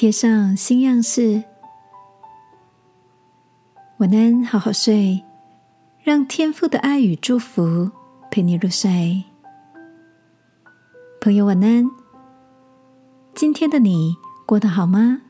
贴上新样式，晚安，好好睡，让天父的爱与祝福陪你入睡。朋友，晚安。今天的你过得好吗？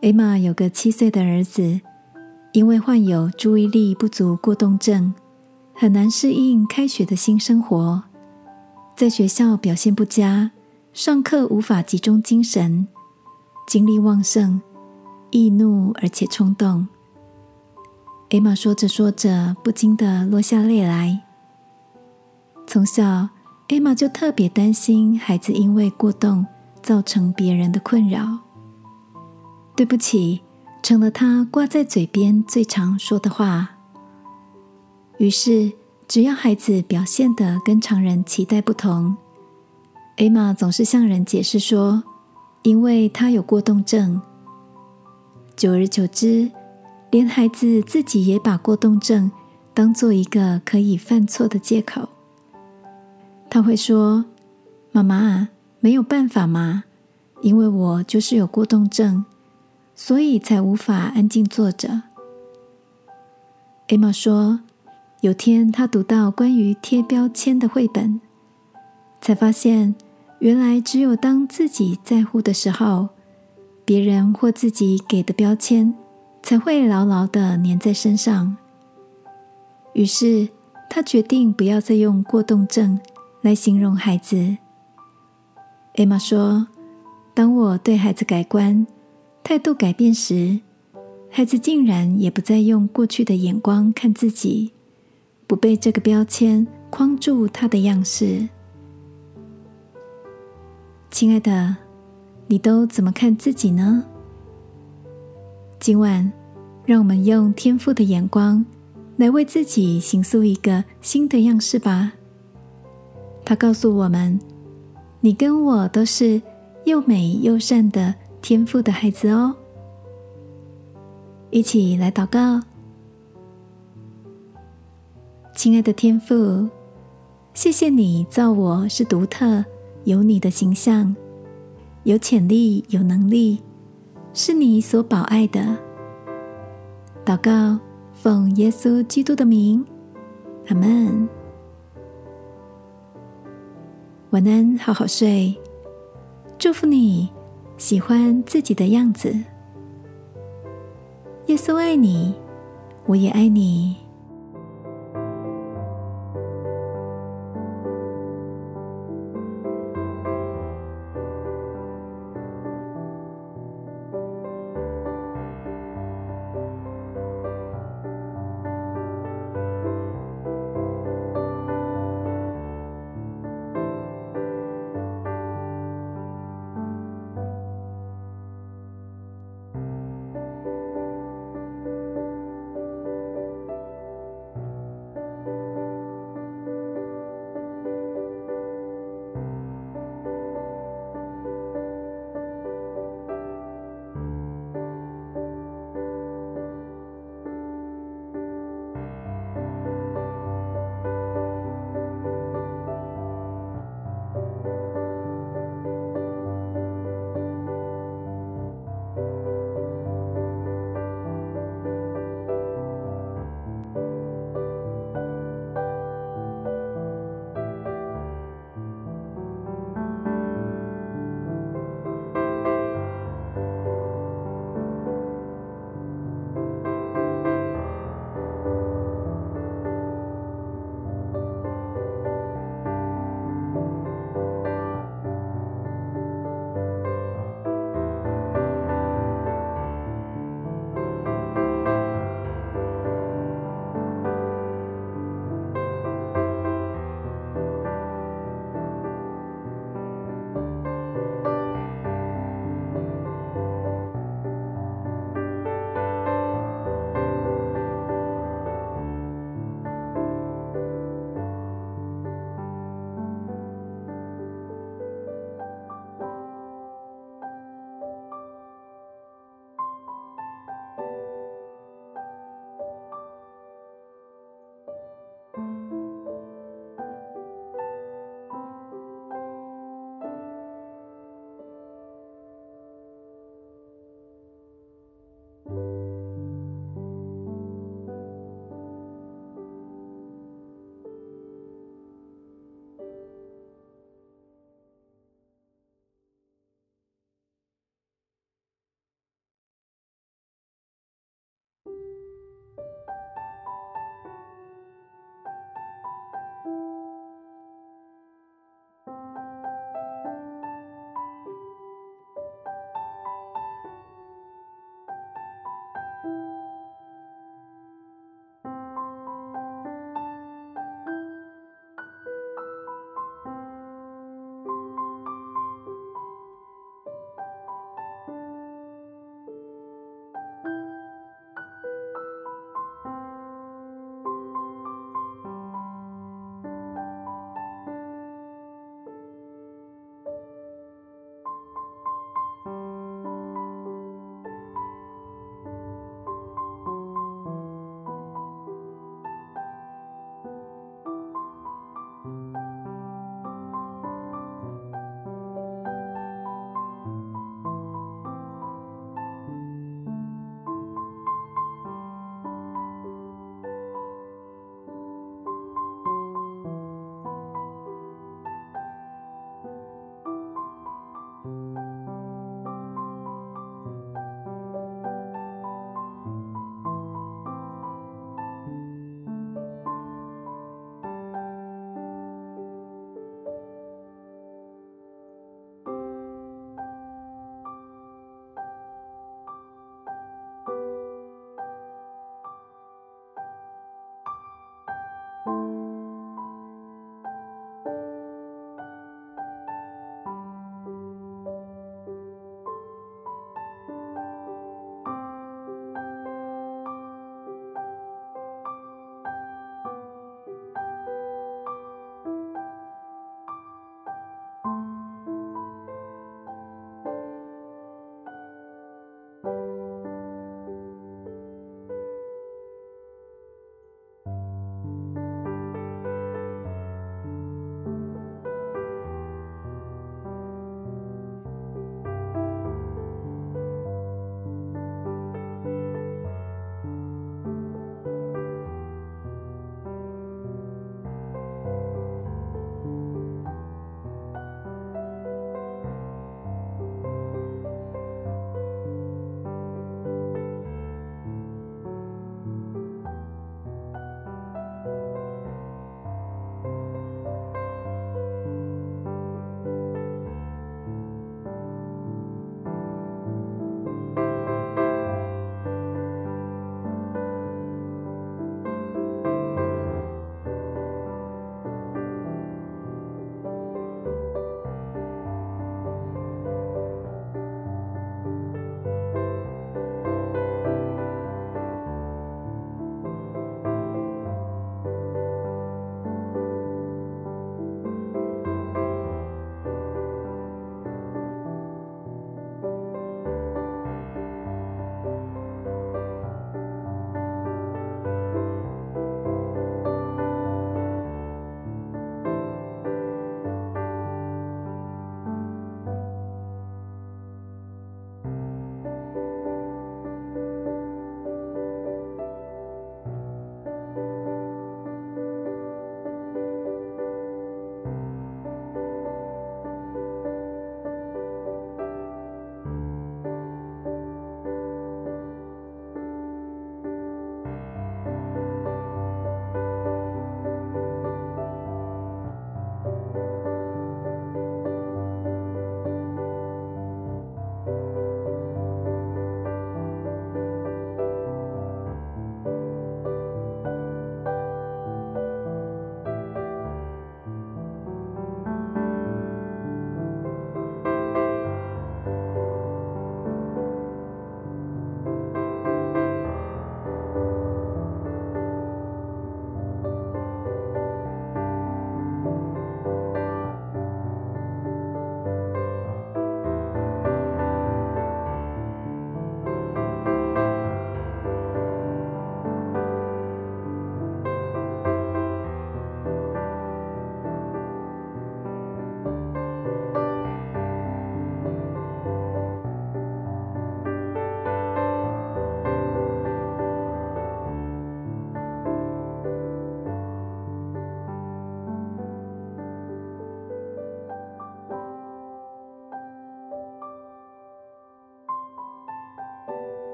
艾玛有个七岁的儿子，因为患有注意力不足过动症，很难适应开学的新生活，在学校表现不佳。上课无法集中精神，精力旺盛，易怒而且冲动。艾玛说着说着，不禁的落下泪来。从小，艾玛就特别担心孩子因为过动造成别人的困扰。对不起，成了他挂在嘴边最常说的话。于是，只要孩子表现的跟常人期待不同。艾玛总是向人解释说，因为他有过动症。久而久之，连孩子自己也把过动症当做一个可以犯错的借口。他会说：“妈妈，没有办法嘛，因为我就是有过动症，所以才无法安静坐着。”艾玛说：“有天他读到关于贴标签的绘本。”才发现，原来只有当自己在乎的时候，别人或自己给的标签才会牢牢的粘在身上。于是，他决定不要再用过动症来形容孩子。艾玛说：“当我对孩子改观、态度改变时，孩子竟然也不再用过去的眼光看自己，不被这个标签框住他的样式。”亲爱的，你都怎么看自己呢？今晚，让我们用天赋的眼光来为自己形塑一个新的样式吧。他告诉我们：“你跟我都是又美又善的天赋的孩子哦。”一起来祷告，亲爱的天赋，谢谢你造我是独特。有你的形象，有潜力，有能力，是你所保爱的。祷告，奉耶稣基督的名，阿门。晚安，好好睡。祝福你，喜欢自己的样子。耶稣爱你，我也爱你。